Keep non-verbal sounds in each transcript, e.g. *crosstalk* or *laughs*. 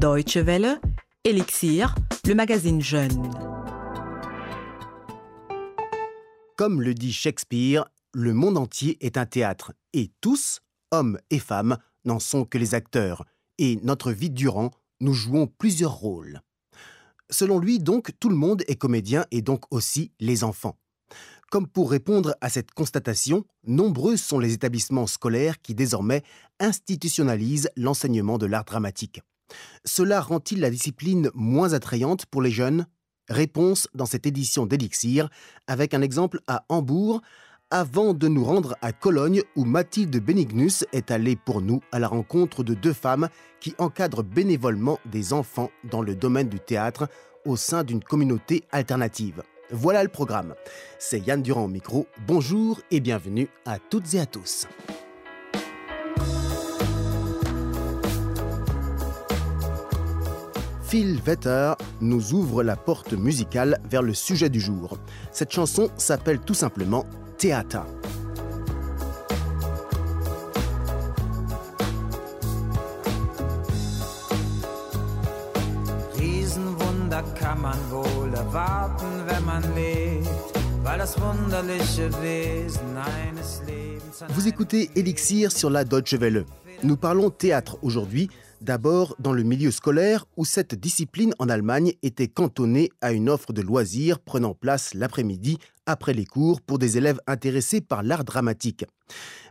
Deutsche Welle, Elixir, le magazine Jeune. Comme le dit Shakespeare, le monde entier est un théâtre et tous, hommes et femmes, n'en sont que les acteurs. Et notre vie durant, nous jouons plusieurs rôles. Selon lui, donc, tout le monde est comédien et donc aussi les enfants. Comme pour répondre à cette constatation, nombreux sont les établissements scolaires qui désormais institutionnalisent l'enseignement de l'art dramatique. Cela rend-il la discipline moins attrayante pour les jeunes? Réponse dans cette édition d'Elixir, avec un exemple à Hambourg, avant de nous rendre à Cologne où Mathilde Benignus est allée pour nous à la rencontre de deux femmes qui encadrent bénévolement des enfants dans le domaine du théâtre au sein d'une communauté alternative. Voilà le programme. C'est Yann Durand au micro. Bonjour et bienvenue à toutes et à tous. Phil Vetter nous ouvre la porte musicale vers le sujet du jour. Cette chanson s'appelle tout simplement Theater. Riesenwunder kann man wohl erwarten, wenn man lebt, weil das wunderliche Wesen eines Lebens. Vous écoutez Elixir sur la Deutsche Welle. Nous parlons théâtre aujourd'hui D'abord dans le milieu scolaire où cette discipline en Allemagne était cantonnée à une offre de loisirs prenant place l'après-midi après les cours pour des élèves intéressés par l'art dramatique.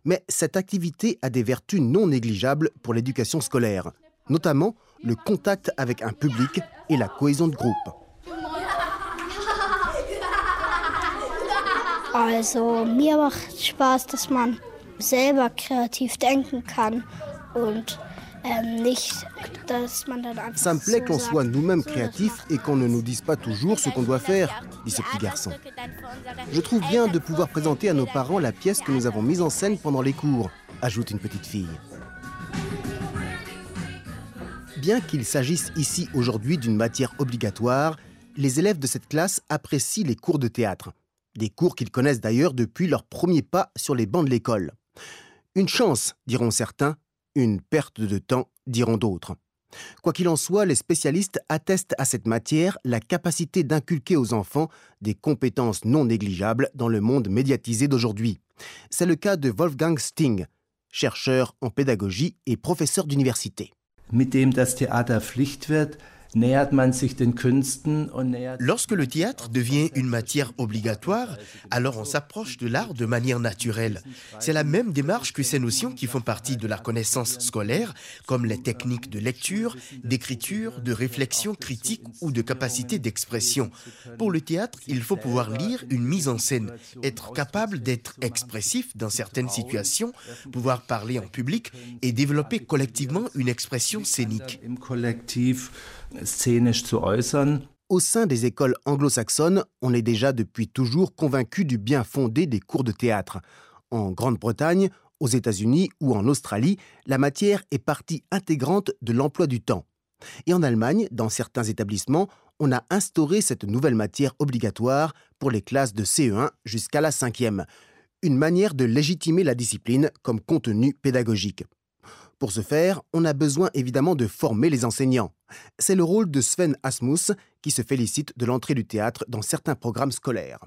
Mais cette activité a des vertus non négligeables pour l'éducation scolaire, notamment le contact avec un public et la cohésion de groupe. Also, mir macht Spaß, dass man selber kreativ denken kann und Ça me plaît qu'on soit nous-mêmes créatifs et qu'on ne nous dise pas toujours ce qu'on doit faire, dit ce petit garçon. Je trouve bien de pouvoir présenter à nos parents la pièce que nous avons mise en scène pendant les cours, ajoute une petite fille. Bien qu'il s'agisse ici aujourd'hui d'une matière obligatoire, les élèves de cette classe apprécient les cours de théâtre. Des cours qu'ils connaissent d'ailleurs depuis leur premier pas sur les bancs de l'école. Une chance, diront certains, une perte de temps, diront d'autres. Quoi qu'il en soit, les spécialistes attestent à cette matière la capacité d'inculquer aux enfants des compétences non négligeables dans le monde médiatisé d'aujourd'hui. C'est le cas de Wolfgang Sting, chercheur en pédagogie et professeur d'université. Lorsque le théâtre devient une matière obligatoire, alors on s'approche de l'art de manière naturelle. C'est la même démarche que ces notions qui font partie de la connaissance scolaire, comme les techniques de lecture, d'écriture, de réflexion critique ou de capacité d'expression. Pour le théâtre, il faut pouvoir lire une mise en scène, être capable d'être expressif dans certaines situations, pouvoir parler en public et développer collectivement une expression scénique zu äußern. Au sein des écoles anglo-saxonnes, on est déjà depuis toujours convaincu du bien fondé des cours de théâtre. En Grande-Bretagne, aux États-Unis ou en Australie, la matière est partie intégrante de l'emploi du temps. Et en Allemagne, dans certains établissements, on a instauré cette nouvelle matière obligatoire pour les classes de CE1 jusqu'à la 5e, une manière de légitimer la discipline comme contenu pédagogique. Pour ce faire, on a besoin évidemment de former les enseignants. C'est le rôle de Sven Asmus qui se félicite de l'entrée du théâtre dans certains programmes scolaires.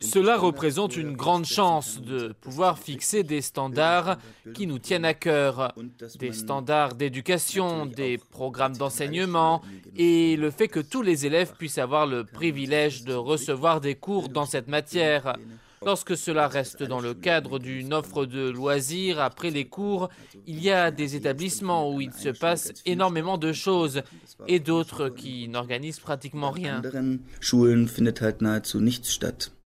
Cela représente une grande chance de pouvoir fixer des standards qui nous tiennent à cœur, des standards d'éducation, des programmes d'enseignement et le fait que tous les élèves puissent avoir le privilège de recevoir des cours dans cette matière. Lorsque cela reste dans le cadre d'une offre de loisirs après les cours, il y a des établissements où il se passe énormément de choses et d'autres qui n'organisent pratiquement rien.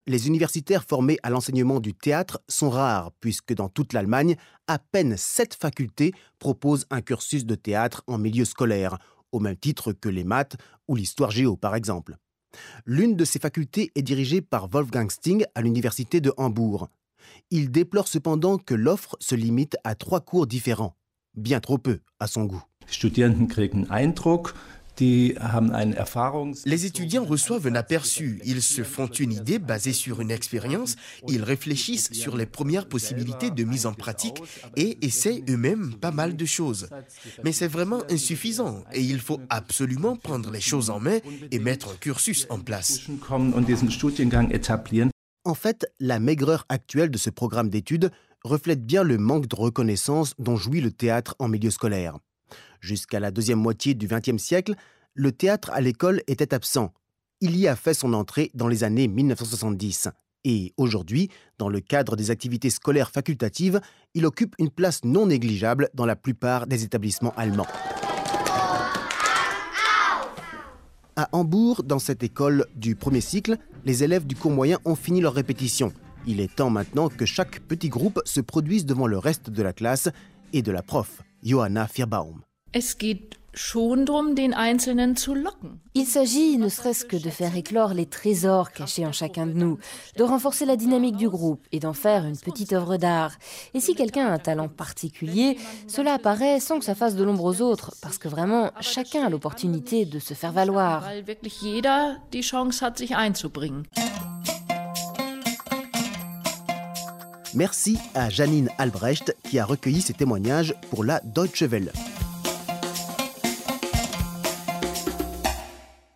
Les universitaires formés à l'enseignement du théâtre sont rares, puisque dans toute l'Allemagne, à peine sept facultés proposent un cursus de théâtre en milieu scolaire, au même titre que les maths ou l'histoire géo par exemple. L'une de ces facultés est dirigée par Wolfgang Sting à l'université de Hambourg. Il déplore cependant que l'offre se limite à trois cours différents, bien trop peu à son goût. Les étudiants reçoivent un aperçu, ils se font une idée basée sur une expérience, ils réfléchissent sur les premières possibilités de mise en pratique et essaient eux-mêmes pas mal de choses. Mais c'est vraiment insuffisant et il faut absolument prendre les choses en main et mettre un cursus en place. En fait, la maigreur actuelle de ce programme d'études reflète bien le manque de reconnaissance dont jouit le théâtre en milieu scolaire. Jusqu'à la deuxième moitié du XXe siècle, le théâtre à l'école était absent. Il y a fait son entrée dans les années 1970. Et aujourd'hui, dans le cadre des activités scolaires facultatives, il occupe une place non négligeable dans la plupart des établissements allemands. À Hambourg, dans cette école du premier cycle, les élèves du cours moyen ont fini leur répétition. Il est temps maintenant que chaque petit groupe se produise devant le reste de la classe et de la prof, Johanna Firbaum. Il s'agit ne serait-ce que de faire éclore les trésors cachés en chacun de nous, de renforcer la dynamique du groupe et d'en faire une petite œuvre d'art. Et si quelqu'un a un talent particulier, cela apparaît sans que ça fasse de l'ombre aux autres, parce que vraiment, chacun a l'opportunité de se faire valoir. Merci à Janine Albrecht qui a recueilli ces témoignages pour la Deutsche Welle.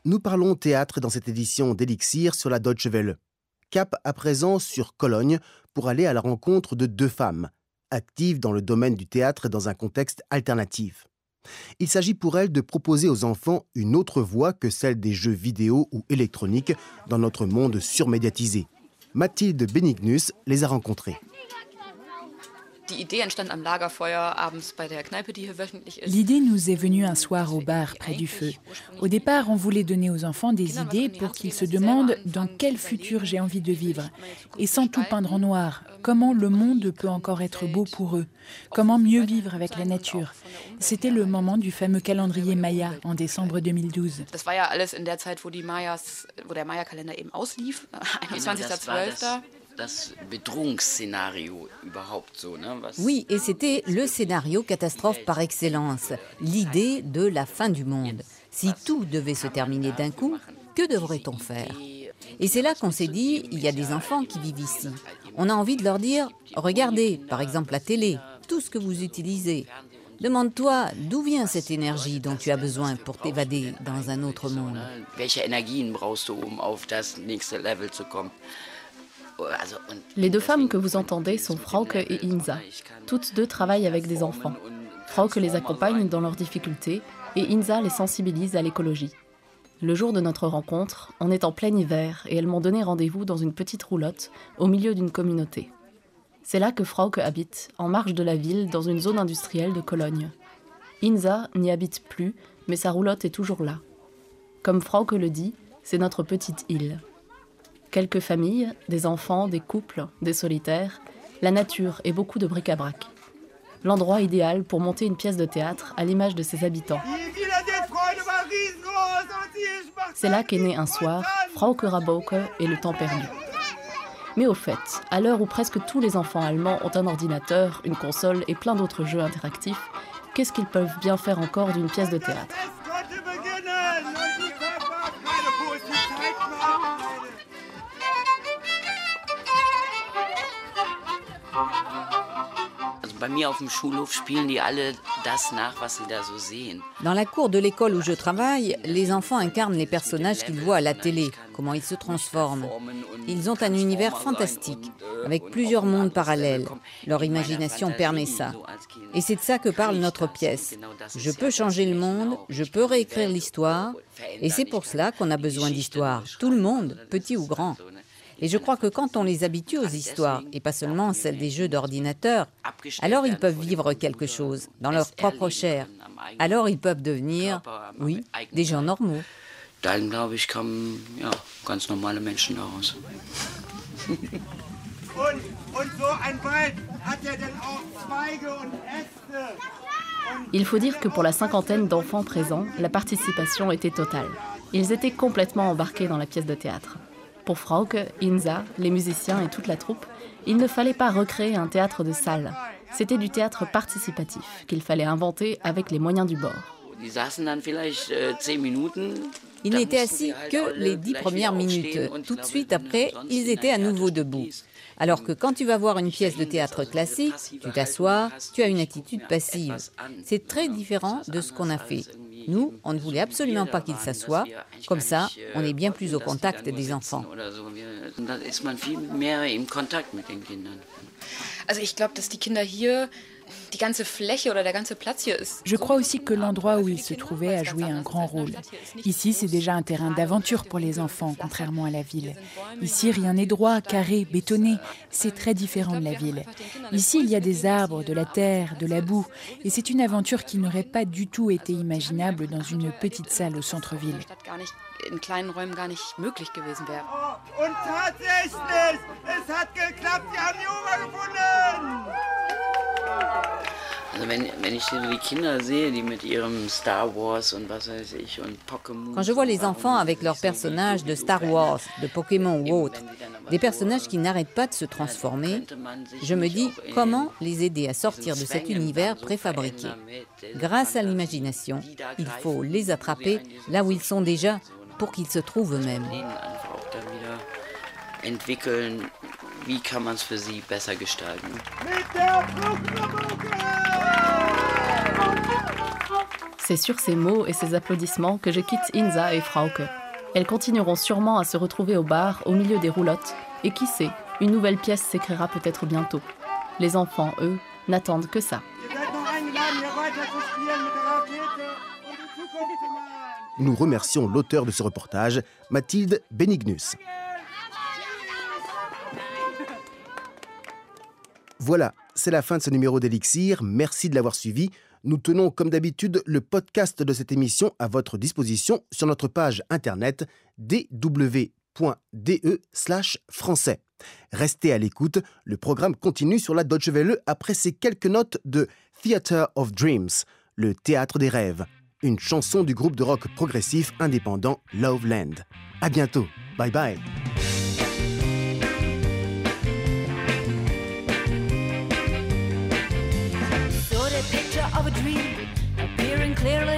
Nous parlons théâtre dans cette édition d'Elixir sur la Deutsche Welle. Cap à présent sur Cologne pour aller à la rencontre de deux femmes, actives dans le domaine du théâtre dans un contexte alternatif. Il s'agit pour elles de proposer aux enfants une autre voie que celle des jeux vidéo ou électroniques dans notre monde surmédiatisé. Mathilde Benignus les a rencontrées. L'idée nous est venue un soir au bar près du feu. Au départ, on voulait donner aux enfants des idées pour qu'ils se demandent dans quel futur j'ai envie de vivre. Et sans tout peindre en noir, comment le monde peut encore être beau pour eux, comment mieux vivre avec la nature? C'était le moment du fameux calendrier Maya en décembre 2012. Oui, et c'était le scénario catastrophe par excellence, l'idée de la fin du monde. Si tout devait se terminer d'un coup, que devrait-on faire? Et c'est là qu'on s'est dit, il y a des enfants qui vivent ici. On a envie de leur dire, regardez, par exemple la télé, tout ce que vous utilisez. Demande-toi d'où vient cette énergie dont tu as besoin pour t'évader dans un autre monde? Les deux femmes que vous entendez sont Frauke et Inza. Toutes deux travaillent avec des enfants. Frauke les accompagne dans leurs difficultés et Inza les sensibilise à l'écologie. Le jour de notre rencontre, on est en plein hiver et elles m'ont donné rendez-vous dans une petite roulotte au milieu d'une communauté. C'est là que Frauke habite, en marge de la ville, dans une zone industrielle de Cologne. Inza n'y habite plus, mais sa roulotte est toujours là. Comme Frauke le dit, c'est notre petite île. Quelques familles, des enfants, des couples, des solitaires, la nature et beaucoup de bric-à-brac. L'endroit idéal pour monter une pièce de théâtre à l'image de ses habitants. C'est là qu'est né un soir Frauke Rabauke et le temps perdu. Mais au fait, à l'heure où presque tous les enfants allemands ont un ordinateur, une console et plein d'autres jeux interactifs, qu'est-ce qu'ils peuvent bien faire encore d'une pièce de théâtre? Dans la cour de l'école où je travaille, les enfants incarnent les personnages qu'ils voient à la télé, comment ils se transforment. Ils ont un univers fantastique, avec plusieurs mondes parallèles. Leur imagination permet ça. Et c'est de ça que parle notre pièce. Je peux changer le monde, je peux réécrire l'histoire, et c'est pour cela qu'on a besoin d'histoire. Tout le monde, petit ou grand. Et je crois que quand on les habitue aux histoires, et pas seulement celles des jeux d'ordinateur, alors ils peuvent vivre quelque chose dans leur propre chair. Alors ils peuvent devenir, oui, des gens normaux. *laughs* Il faut dire que pour la cinquantaine d'enfants présents, la participation était totale. Ils étaient complètement embarqués dans la pièce de théâtre. Pour Frauke, Inza, les musiciens et toute la troupe, il ne fallait pas recréer un théâtre de salle. C'était du théâtre participatif qu'il fallait inventer avec les moyens du bord. Ils n'étaient assis que les dix premières minutes. Tout de suite après, ils étaient à nouveau debout. Alors que quand tu vas voir une pièce de théâtre classique, tu t'assois, tu as une attitude passive. C'est très différent de ce qu'on a fait. Nous, on ne voulait absolument pas qu'ils s'assoient. Comme ça, on est bien plus au contact des enfants. Also ich glaube, dass die Kinder hier je crois aussi que l'endroit où ils se trouvaient a joué un grand rôle. Ici, c'est déjà un terrain d'aventure pour les enfants, contrairement à la ville. Ici, rien n'est droit, carré, bétonné. C'est très différent de la ville. Ici, il y a des arbres, de la terre, de la boue. Et c'est une aventure qui n'aurait pas du tout été imaginable dans une petite salle au centre-ville. Quand je vois les enfants avec leurs personnages de Star Wars, de Pokémon ou autres, des personnages qui n'arrêtent pas de se transformer, je me dis comment les aider à sortir de cet univers préfabriqué. Grâce à l'imagination, il faut les attraper là où ils sont déjà pour qu'ils se trouvent eux-mêmes. C'est sur ces mots et ces applaudissements que je quitte Inza et Frauke. Elles continueront sûrement à se retrouver au bar au milieu des roulottes, et qui sait, une nouvelle pièce s'écrira peut-être bientôt. Les enfants, eux, n'attendent que ça. Nous remercions l'auteur de ce reportage, Mathilde Benignus. Voilà, c'est la fin de ce numéro d'Elixir. Merci de l'avoir suivi. Nous tenons, comme d'habitude, le podcast de cette émission à votre disposition sur notre page internet dw.de français. Restez à l'écoute, le programme continue sur la Deutsche Welle après ces quelques notes de Theater of Dreams, le théâtre des rêves, une chanson du groupe de rock progressif indépendant Loveland. À bientôt. Bye bye. clearly